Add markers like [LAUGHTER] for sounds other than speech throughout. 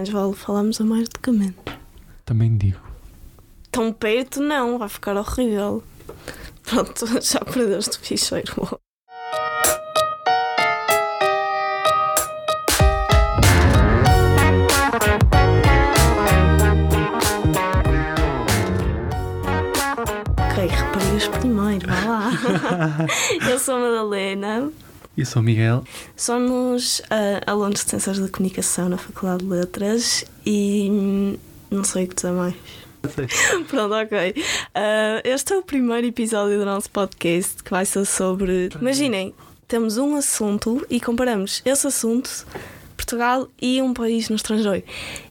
Mas vale falarmos a mais documento. Também digo. Tão perto não, vai ficar horrível. Pronto, [LAUGHS] já perdeste o ficheiro. Ok, raparigas primeiro, vá lá. [LAUGHS] Eu sou a Madalena, Eu sou o Miguel. somos ah, alunos de Ciências da Comunicação na Faculdade de Letras e hum, não sei o que dizer mais. [LAUGHS] Pronto, ok. Ah, este é o primeiro episódio do nosso podcast que vai ser sobre. Imaginem, temos um assunto e comparamos esse assunto, Portugal e um país no estrangeiro.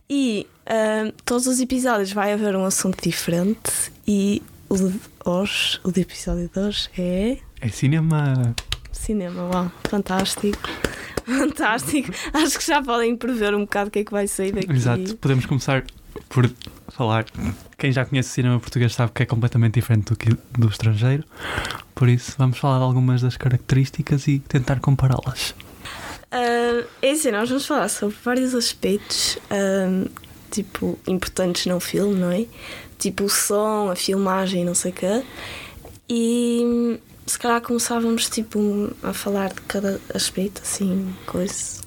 E ah, todos os episódios vai haver um assunto diferente e o de hoje, o de episódio de hoje é. É cinema. Cinema, uau, fantástico. [LAUGHS] Fantástico. Acho que já podem prever um bocado o que é que vai sair daqui. Exato. Podemos começar por falar. Quem já conhece o cinema português sabe que é completamente diferente do que do estrangeiro. Por isso, vamos falar de algumas das características e tentar compará-las. Ah, é assim, nós vamos falar sobre vários aspectos, ah, tipo, importantes no filme, não é? Tipo o som, a filmagem, não sei o quê. E se calhar começávamos, tipo, a falar de cada aspecto, assim, coisa.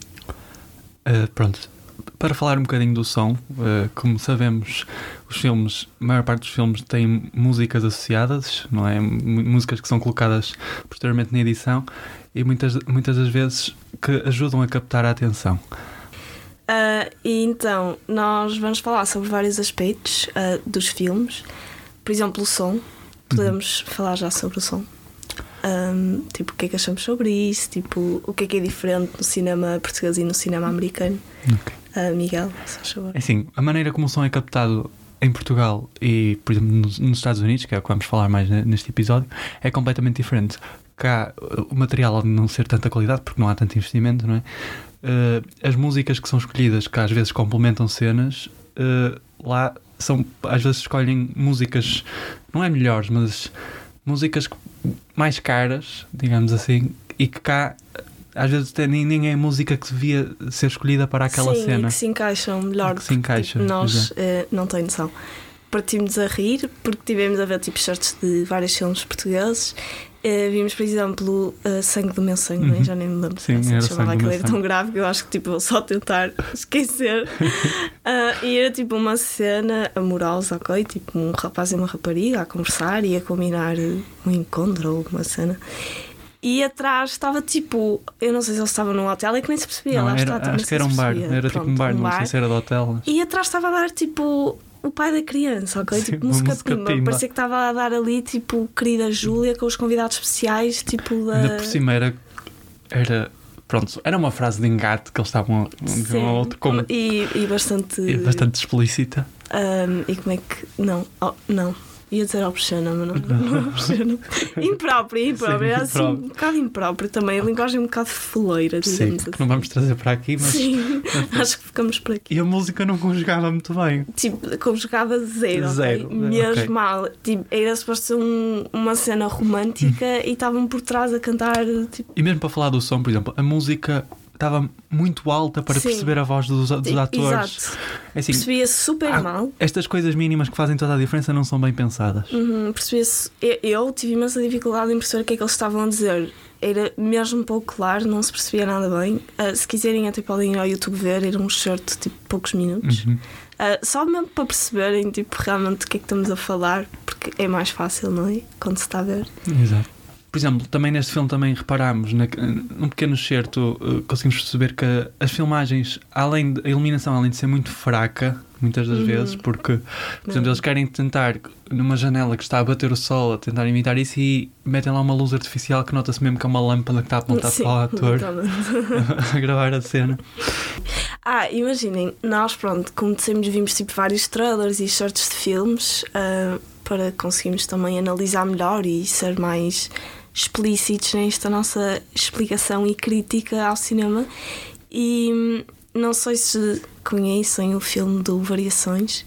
Uh, pronto. Para falar um bocadinho do som, uh, como sabemos, os filmes, a maior parte dos filmes têm músicas associadas, não é? Músicas que são colocadas posteriormente na edição e muitas, muitas das vezes que ajudam a captar a atenção. Ah, e então, nós vamos falar sobre vários aspectos dos filmes. Por exemplo, o som. Podemos falar já sobre o som. Ahm, tipo, o que é que achamos sobre isso? Tipo, o que é que é diferente no cinema português e no cinema americano? Ok. Ah, Miguel, se faz favor. É assim, a maneira como o som é captado em Portugal e, por exemplo, nos, nos Estados Unidos, que é o que vamos falar mais ne- neste episódio, é completamente diferente. Cá, uh, o material, ao não ser tanta qualidade, porque não há tanto investimento, não é? Uh, as músicas que são escolhidas, que às vezes complementam cenas, uh, lá são, às vezes escolhem músicas, não é melhores, mas músicas que- mais caras, digamos assim, e que cá às vezes nem, nem é a música que devia ser escolhida para aquela Sim, cena. e que se encaixam melhor. Que se encaixa, Tipo, nós eh, não tem noção. Partimos a rir porque tivemos a ver tipo shorts de vários filmes portugueses. Eh, vimos, por exemplo, uh, Sangue do Meu Sangue, é? Uhum. já nem me lembro Sim, se chamava do aquilo, era tão grave que eu acho que tipo, vou só tentar [LAUGHS] esquecer. [LAUGHS] Ah, e era tipo uma cena amorosa, ok? Tipo um rapaz e uma rapariga a conversar e a combinar um encontro ou uma cena. E atrás estava tipo, eu não sei se eles estavam num hotel, é que nem se percebia. Não, lá era- está, acho que era um bar, era tipo um Pronto, bar, não sei se era de hotel. E atrás estava a dar tipo o pai da criança, ok? Sim, tipo música, música pimba. pimba. Parecia que estava a dar ali tipo querida Júlia com os convidados especiais, tipo da. Ainda por cima era, era. Pronto, era uma frase de engate que eles estavam a dizer um Sim, ao outro como e, e bastante. e bastante explícita. Ahm, e como é que. Não, oh, não. Ia dizer obscena, mas não, não é obscena. [LAUGHS] Imprópria, imprópria. Sim, Era assim, um bocado impróprio também. A linguagem um bocado foleira, Sim, digamos que assim. não vamos trazer para aqui, mas. Sim, [LAUGHS] acho que ficamos por aqui. E a música não conjugava muito bem. Tipo, conjugava zero. Zero, Mesmo ok. mal. Tipo, era suposto ser um- uma cena romântica e estavam por trás a cantar. Tipo, E mesmo para falar do som, por exemplo, a música estava muito alta para Sim. perceber a voz dos, dos atores. É assim, Percebia-se super há- mal. estas coisas mínimas que fazem toda a diferença não são bem pensadas. Uhum, percebia-se. Eu, eu tive imensa dificuldade em perceber o que é que eles estavam a dizer. Era mesmo pouco claro, não se percebia nada bem. Ah, se quiserem, até podem ir ao YouTube ver. Era um short tipo poucos minutos. Uhum. Ah, só mesmo para perceberem tipo, realmente o que é que estamos a falar, porque é mais fácil, não é? Quando se está a ver. Exato. Por exemplo, também neste filme também reparámos, na, num pequeno excerto, uh, conseguimos perceber que as filmagens, além de, a iluminação, além de ser muito fraca, muitas das Uhum. vezes, porque, por exemplo, eles querem tentar, numa janela que está a bater o sol, a tentar imitar isso e metem lá uma luz artificial que nota-se mesmo que é uma lâmpada que está apontada Sim, para o ator [LAUGHS] a gravar a cena. Ah, imaginem, nós, pronto, como dissemos, vimos tipo vários trailers e shorts de filmes ah, para conseguirmos também analisar melhor e ser mais explícitos nesta nossa explicação e crítica ao cinema. E hum, não sei se conhecem o filme do Variações.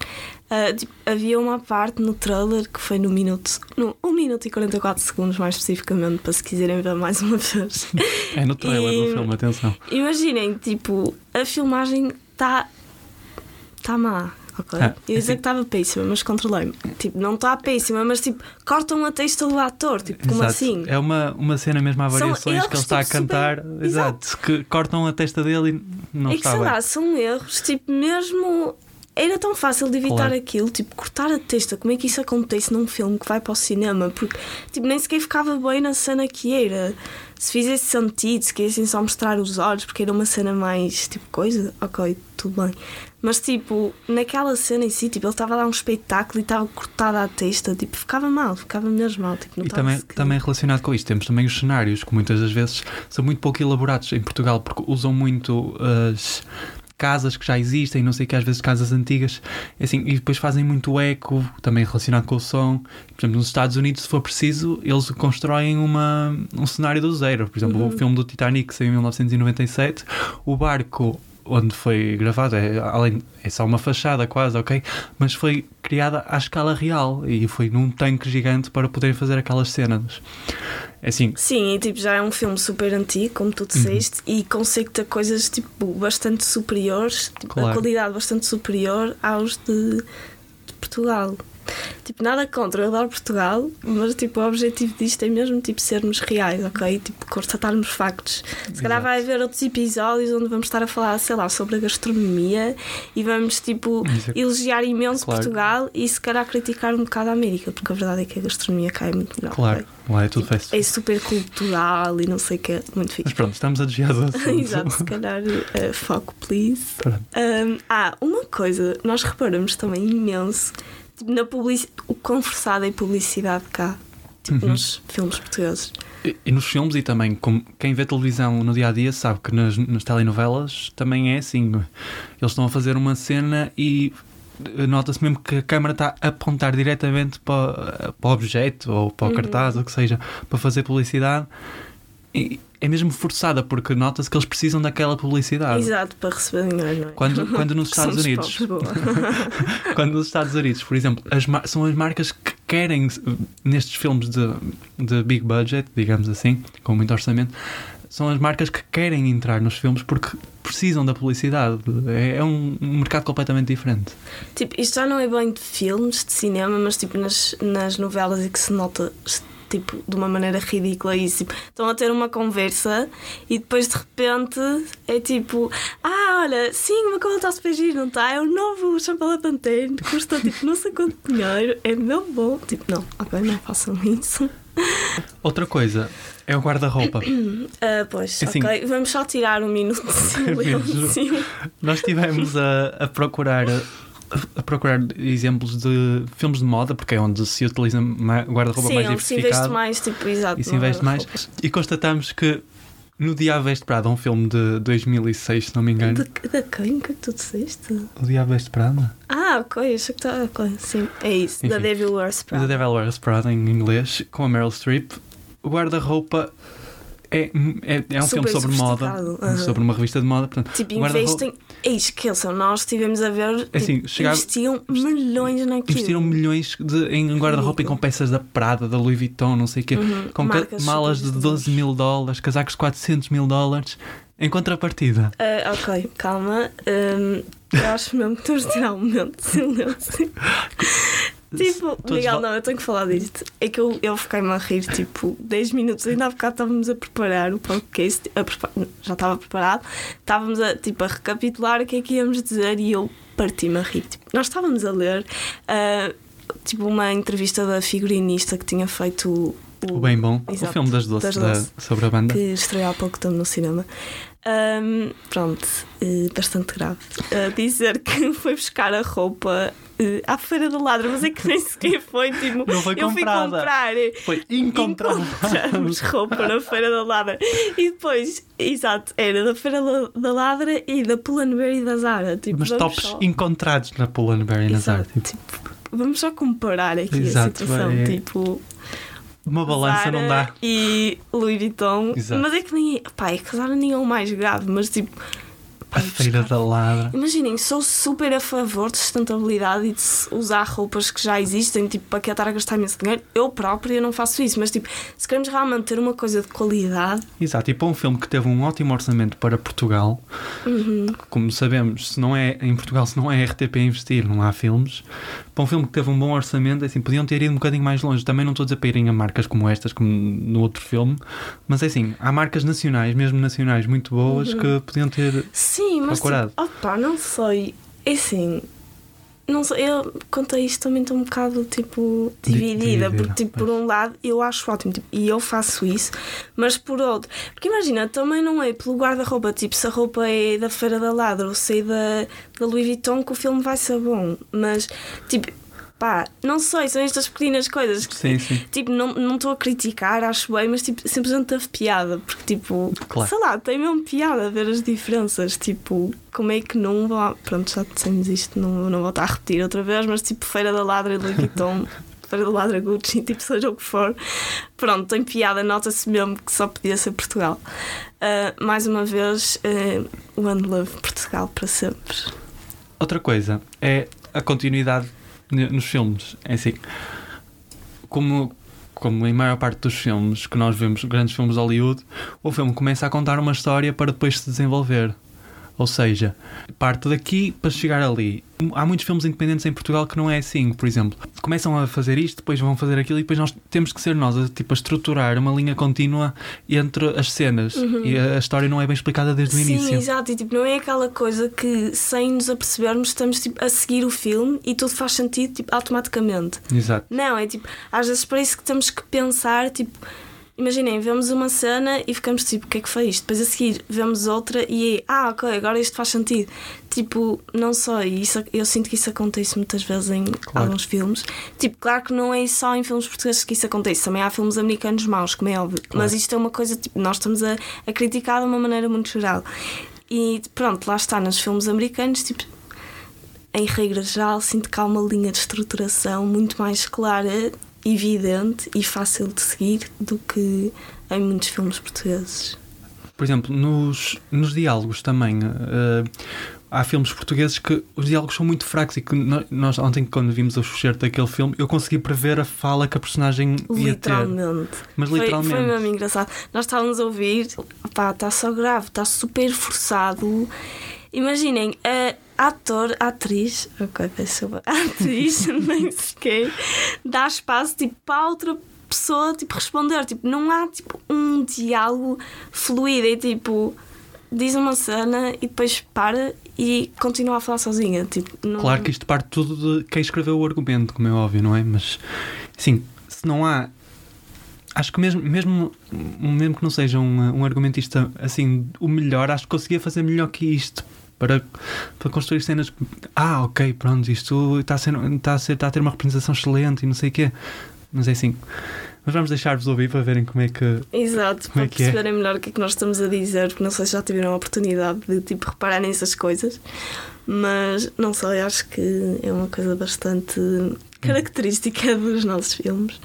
Ah, tipo, havia uma parte no trailer que foi no minuto, no 1 minuto e 44 segundos, mais especificamente, para se quiserem ver mais uma vez. É no trailer E- do filme, atenção. Imaginem, tipo, a filmagem está está má. Ok? Ah, eu ia dizer assim- que estava péssima, mas controlei-me. Tipo, não está péssima, mas tipo, cortam a testa do ator. Tipo, como Exato. assim? É uma, uma cena mesmo há variações que ele erros, está a tipo, cantar. super- Exato. Que cortam a testa dele e não é que está sei bem. lá, são erros, tipo, mesmo. Era tão fácil de evitar Claro. aquilo, tipo, cortar a testa. Como é que isso acontece num filme que vai para o cinema? Porque, tipo, nem sequer ficava bem na cena que era. Se fizesse sentido, se quisessem só mostrar os olhos, porque era uma cena mais, tipo, coisa, ok, tudo bem. Mas, tipo, naquela cena em si, tipo, ele estava a dar um espetáculo e estava cortada a testa, tipo, ficava mal, ficava mesmo mal. Tipo, E notava-se também, que- também relacionado com isto, temos também os cenários, que muitas das vezes são muito pouco elaborados em Portugal, porque usam muito as casas que já existem, não sei o que, às vezes casas antigas, assim, e depois fazem muito eco, também relacionado com o som. Por exemplo, nos Estados Unidos, se for preciso, eles constroem uma, um cenário do zero. Por exemplo, o filme do Titanic, que saiu em 1997, o barco onde foi gravado é, além, é só uma fachada quase, ok? Mas foi criada à escala real e foi num tanque gigante para poderem fazer aquelas cenas. É assim, Sim, e tipo, já é um filme super antigo, como Uhum. tu disseste, e consegue ter coisas tipo, bastante superiores, tipo, Claro. a qualidade bastante superior aos de, de Portugal. Tipo, nada contra, eu adoro Portugal, mas tipo, o objetivo disto é mesmo tipo, sermos reais, ok? Tipo, constatarmos factos. Se calhar vai haver outros episódios onde vamos estar a falar, sei lá, sobre a gastronomia e vamos tipo é- elogiar imenso Claro. Portugal e se calhar criticar um bocado a América, porque a verdade é que a gastronomia cai muito melhor. claro, ok? lá é tudo Tipo, fast. é super cultural e não sei o que, muito fixe. Mas pronto, estamos a desviar do assunto. Exato, se calhar eh, foco, please. Um, ah, uma coisa, nós reparamos também imenso tipo, na publici o quão é a publicidade cá, tipo, Uhum. nos filmes portugueses. E, e nos filmes, e também como quem vê televisão no dia a dia sabe que nas, nas telenovelas também é assim. Eles estão a fazer uma cena e eh, nota-se mesmo que a câmara está a apontar diretamente para, para o objeto ou para o Uhum. cartaz, ou o que seja, para fazer publicidade. E é mesmo forçada, porque nota-se que eles precisam daquela publicidade. Exato, para receber dinheiro, não é? Quando, [LAUGHS] quando nos Estados Unidos, pobres, [LAUGHS] quando nos Estados Unidos, por exemplo, as são as marcas que querem, nestes filmes de, de big budget, digamos assim, com muito orçamento, são as marcas que querem entrar nos filmes porque precisam da publicidade. É, é um, um mercado completamente diferente. Tipo, isto já não é bem de filmes, de cinema, mas tipo nas, nas novelas é que se nota tipo, de uma maneira ridícula isso. Tipo, estão a ter uma conversa e depois de repente é tipo, ah, olha, sim, meu cabelo está super giro, não está? É o novo shampoo da Pantene, custa tipo não sei quanto dinheiro, é meu bom. Tipo, não, ok, não façam isso. Outra coisa é o guarda-roupa. [COUGHS] Ah, pois, Assim- ok, vamos só tirar um minuto de [LAUGHS] silêncio. Nós estivemos a, a procurar a procurar exemplos de filmes de moda, porque é onde se utiliza guarda-roupa mais onde se investe diversificado. mais, tipo, exato. e se no investe mais. E constatamos que no Diabo Veste Prada, um filme de 2006, se não me engano. De quem? O que é tu disseste? O Diabo Veste Prada? Ah, ok, acho que está. ok, sim, é isso. Da Enfim. Devil Wears The Prada. Devil Wears Prada em inglês, com a Meryl Streep. Guarda-roupa é, é, é um filme sobre moda, aham. sobre uma revista de moda. Portanto, Tipo, investem. Esqueçam, nós estivemos a ver. Tipo, assim, chegava- Investiam milhões naquilo. Investiram milhões de- em guarda-roupa e com peças da Prada, da Louis Vuitton, não sei o quê, Uhum, com marcas malas de super 12 mil dólares, casacos de 400 mil dólares. Em contrapartida, Ah, ok, calma. Hum, eu acho mesmo que de tirar um momento de silêncio. [LAUGHS] tipo, Todos Miguel, não, eu tenho que falar disto. É que eu, eu fiquei-me a rir, tipo, 10 minutos. Ainda há bocado estávamos a preparar o podcast. a prepa- já estava preparado. Estávamos a, tipo, a recapitular o que é que íamos dizer e eu parti-me a rir. Tipo, nós estávamos a ler, ah, tipo, uma entrevista da figurinista que tinha feito o. o bem bom, o Exato, filme das doces, das da- Doce. sobre a banda. que estreou há pouco tempo no cinema. Ahm, pronto, bastante grave. A dizer que [LAUGHS] foi buscar a roupa eh, à Feira da Ladra, mas é que nem sequer foi. Tipo, Não foi eu fui comprada. comprar. eh, Foi encontrado. Encontramos roupa na Feira da Ladra. E depois, exato, era da Feira da- Ladra e da Pull&Bear e da Zara. Tipo, Mas tops só- encontrados na Pull&Bear e na Zara. Tipo, tipo, vamos só comparar aqui Exato, a situação. é- Tipo, uma balança não Zara dá. E Louis Vuitton. Exato. Mas é que nem. Pá, é que Zara nem é o mais grave, mas tipo. Pá, A Feira da Ladra. Imaginem, sou super a favor de sustentabilidade e de usar roupas que já existem, tipo, para que estar a gastar imenso dinheiro. Eu própria não faço isso, mas tipo, se queremos realmente ter uma coisa de qualidade, Exato, e para um filme que teve um ótimo orçamento para Portugal, uhum, como sabemos, se não é em Portugal, se não é RTP a investir, não há filmes. Para um filme que teve um bom orçamento, é assim, podiam ter ido um bocadinho mais longe. Também não estou a dizer para irem a marcas como estas, como no outro filme, mas é assim, há marcas nacionais, mesmo nacionais, muito boas Uhum. que podiam ter. sim, mas Procurado. tipo, opa, não sei. É assim. Não sei, eu contei isto também estou um bocado tipo Di- dividida, dividida, porque tipo, por um lado eu acho ótimo tipo, e eu faço isso, mas por outro, porque imagina, também não é pelo guarda-roupa, tipo, se a roupa é da Feira da Ladra ou se é da, da Louis Vuitton que o filme vai ser bom, mas tipo, pá, não sei, são estas pequenas coisas que Sim, sim. Tipo, não não estou a criticar, acho bem, mas tipo, simplesmente teve piada, porque tipo, Claro. sei lá, tem mesmo piada ver as diferenças. Tipo, como é que não vá. Pronto, já dissemos isto, não, não vou estar a repetir outra vez, mas tipo, Feira da Ladra e Louis Vuitton, [LAUGHS] Feira da Ladra Gucci, tipo, seja o que for. Pronto, tem piada, nota-se mesmo que só podia ser Portugal. Ah, mais uma vez, uh, One Love Portugal para sempre. Outra coisa é a continuidade nos filmes. É assim, como, como em maior parte dos filmes que nós vemos, grandes filmes de Hollywood, o filme começa a contar uma história para depois se desenvolver. Ou seja, parte daqui para chegar ali. Há muitos filmes independentes em Portugal que não é assim. Por exemplo, começam a fazer isto, depois vão fazer aquilo e depois nós temos que ser nós a, tipo, a estruturar uma linha contínua entre as cenas. E a, a história não é bem explicada desde o Sim, início. exato. E tipo, não é aquela coisa que sem nos apercebermos estamos tipo, a seguir o filme e tudo faz sentido tipo, automaticamente. Exato. Não, é tipo, às vezes para isso que temos que pensar, tipo, imaginem, vemos uma cena e ficamos tipo, o que é que foi isto? Depois a seguir vemos outra e é, ah, ok, agora isto faz sentido. Tipo, não sei, isso, eu sinto que isso acontece muitas vezes em Claro. alguns filmes. Tipo, claro que não é só em filmes portugueses que isso acontece, também há filmes americanos maus, como é óbvio. Mas isto é uma coisa, tipo, nós estamos a, a criticar de uma maneira muito geral. E pronto, lá está, nos filmes americanos, tipo, em regra geral, sinto que há uma linha de estruturação muito mais clara, evidente e fácil de seguir do que em muitos filmes portugueses. Por exemplo, nos, nos diálogos também. eh, há filmes portugueses que os diálogos são muito fracos e que nós, ontem, quando vimos o excerto daquele filme, eu consegui prever a fala que a personagem ia ter. Literalmente. Mas Foi- literalmente. Foi, mesmo engraçado. Nós estávamos a ouvir, pá, está só grave, está super forçado. Imaginem, a ator, atriz, ok, desculpa, [LAUGHS] atriz nem sequer dá espaço tipo, para outra pessoa tipo, responder. Tipo, não há tipo, um diálogo fluido, é tipo, diz uma cena e depois para e continua a falar sozinha. Tipo, não... Claro que isto parte tudo de quem escreveu o argumento, como é óbvio, não é? Mas, sim, se não há. Acho que mesmo, mesmo, mesmo que não seja um, um argumentista assim o melhor, acho que conseguia fazer melhor que isto. Para, para construir cenas. que, Ah, ok, pronto, isto está a, ser, está, a ser, está a ter uma representação excelente e não sei o quê. Mas é assim. Mas vamos deixar-vos ouvir para verem como é que. Exato, Como é para que é? perceberem melhor o que é que nós estamos a dizer, porque não sei se já tiveram a oportunidade de tipo, reparar nessas coisas, mas não sei, acho que é uma coisa bastante característica dos nossos filmes.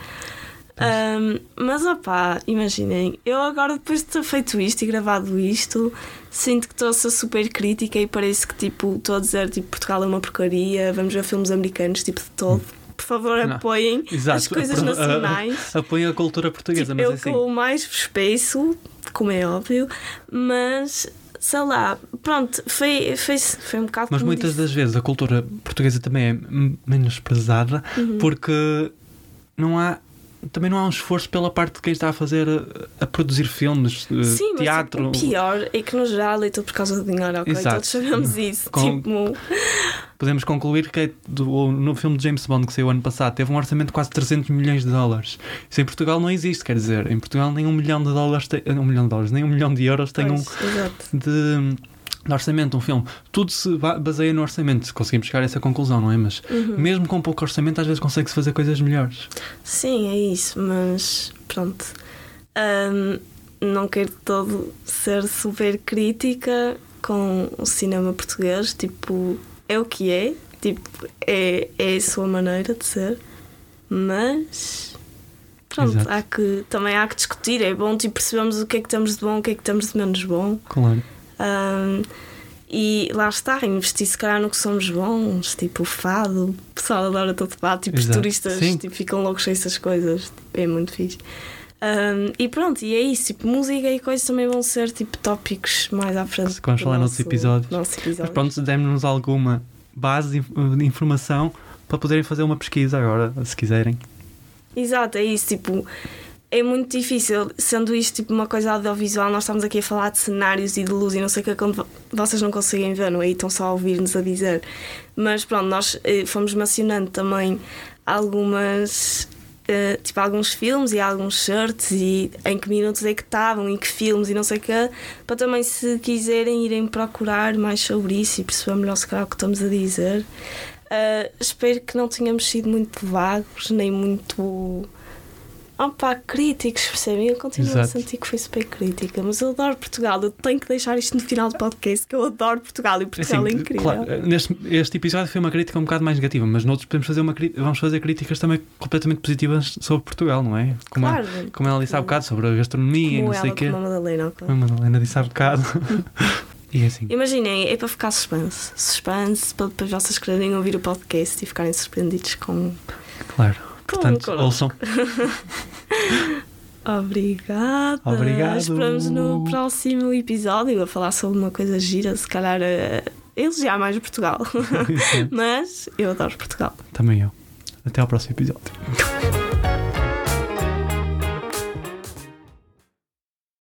Ahm, mas opá, imaginem, eu agora depois de ter feito isto e gravado isto, sinto que estou a ser super crítica e parece que tipo estou a dizer tipo Portugal é uma porcaria, vamos ver filmes americanos tipo de todo. Por favor, apoiem Exato, as coisas a- a- nacionais. Apoia a cultura portuguesa, Tipo, mas eu é assim. que o mais peço, como é óbvio, mas sei lá, pronto, foi, foi, foi um bocado Mas muitas disse. das vezes a cultura portuguesa também é menosprezada Uhum. porque não há também não há um esforço pela parte de quem está a fazer a, a produzir filmes, eh, Sim, mas teatro. tipo, o pior é que no geral é tudo por causa do dinheiro, ok? Exato. Todos sabemos isso. Com- Tipo, Podemos concluir que é do- no filme de James Bond que saiu ano passado teve um orçamento de quase 300 milhões de dólares. Isso em Portugal não existe, quer dizer, em Portugal nem um milhão de dólares tem, um milhão de dólares, nem um milhão de euros tem um de, de orçamento um filme. Tudo se ba- baseia no orçamento, se conseguimos chegar a essa conclusão, não é? Mas Uhum. mesmo com pouco orçamento, às vezes consegue-se fazer coisas melhores. Sim, é isso, mas pronto. Ahm, não quero de todo ser super crítica com o cinema português, tipo, é o que é, tipo, é, é a sua maneira de ser, mas pronto, Exato. há que, também há que discutir, é bom tipo, percebermos o que é que temos de bom, o que é que temos de menos bom. Claro. Ahm, E lá está, investir se calhar no que somos bons, tipo o fado, o pessoal adora todo fado, tipo os Exato. turistas Sim. tipo, ficam loucos com essas coisas, tipo, é muito fixe. Um, e pronto, e é isso, tipo, música e coisas também vão ser tipo tópicos mais à frente. Que vamos falar noutros nosso- episódios. nosso episódio. Mas pronto, demos-nos alguma base de informação para poderem fazer uma pesquisa agora, se quiserem. Exato, é isso, tipo, é muito difícil, sendo isto tipo uma coisa audiovisual, nós estamos aqui a falar de cenários e de luz e não sei o que, quando vo- vocês não conseguem ver, não é? E estão só a ouvir-nos a dizer. Mas pronto, nós eh, fomos mencionando também algumas. eh, tipo, alguns filmes e alguns shirts e em que minutos é que estavam e que filmes e não sei o quê, para também se quiserem irem procurar mais sobre isso e perceber melhor se calhar o que estamos a dizer. Uh, espero que não tenhamos sido muito vagos, nem muito. Opa, críticos, percebem? Eu continuo a Exato. sentir que fui super crítica, mas eu adoro Portugal. Eu tenho que deixar isto no final do podcast, que eu adoro Portugal e Portugal é Assim, incrível. claro, neste, este episódio foi uma crítica um bocado mais negativa, mas noutros podemos fazer uma vamos fazer críticas também completamente positivas sobre Portugal, não é? Como, a- claro. como ela disse há bocado sobre a gastronomia e Como não sei ela, o quê. como a Madalena. a Madalena disse há bocado. [LAUGHS] e é assim. Imaginem, é para ficar suspense. Suspense para depois vocês quererem ouvir o podcast e ficarem surpreendidos com. Claro. Portanto, ouçam. [LAUGHS] Obrigada. Obrigado. Esperamos no próximo episódio a falar sobre uma coisa gira, se calhar a elogiar mais Portugal. [LAUGHS] Mas eu adoro Portugal. Também eu. Até ao próximo episódio.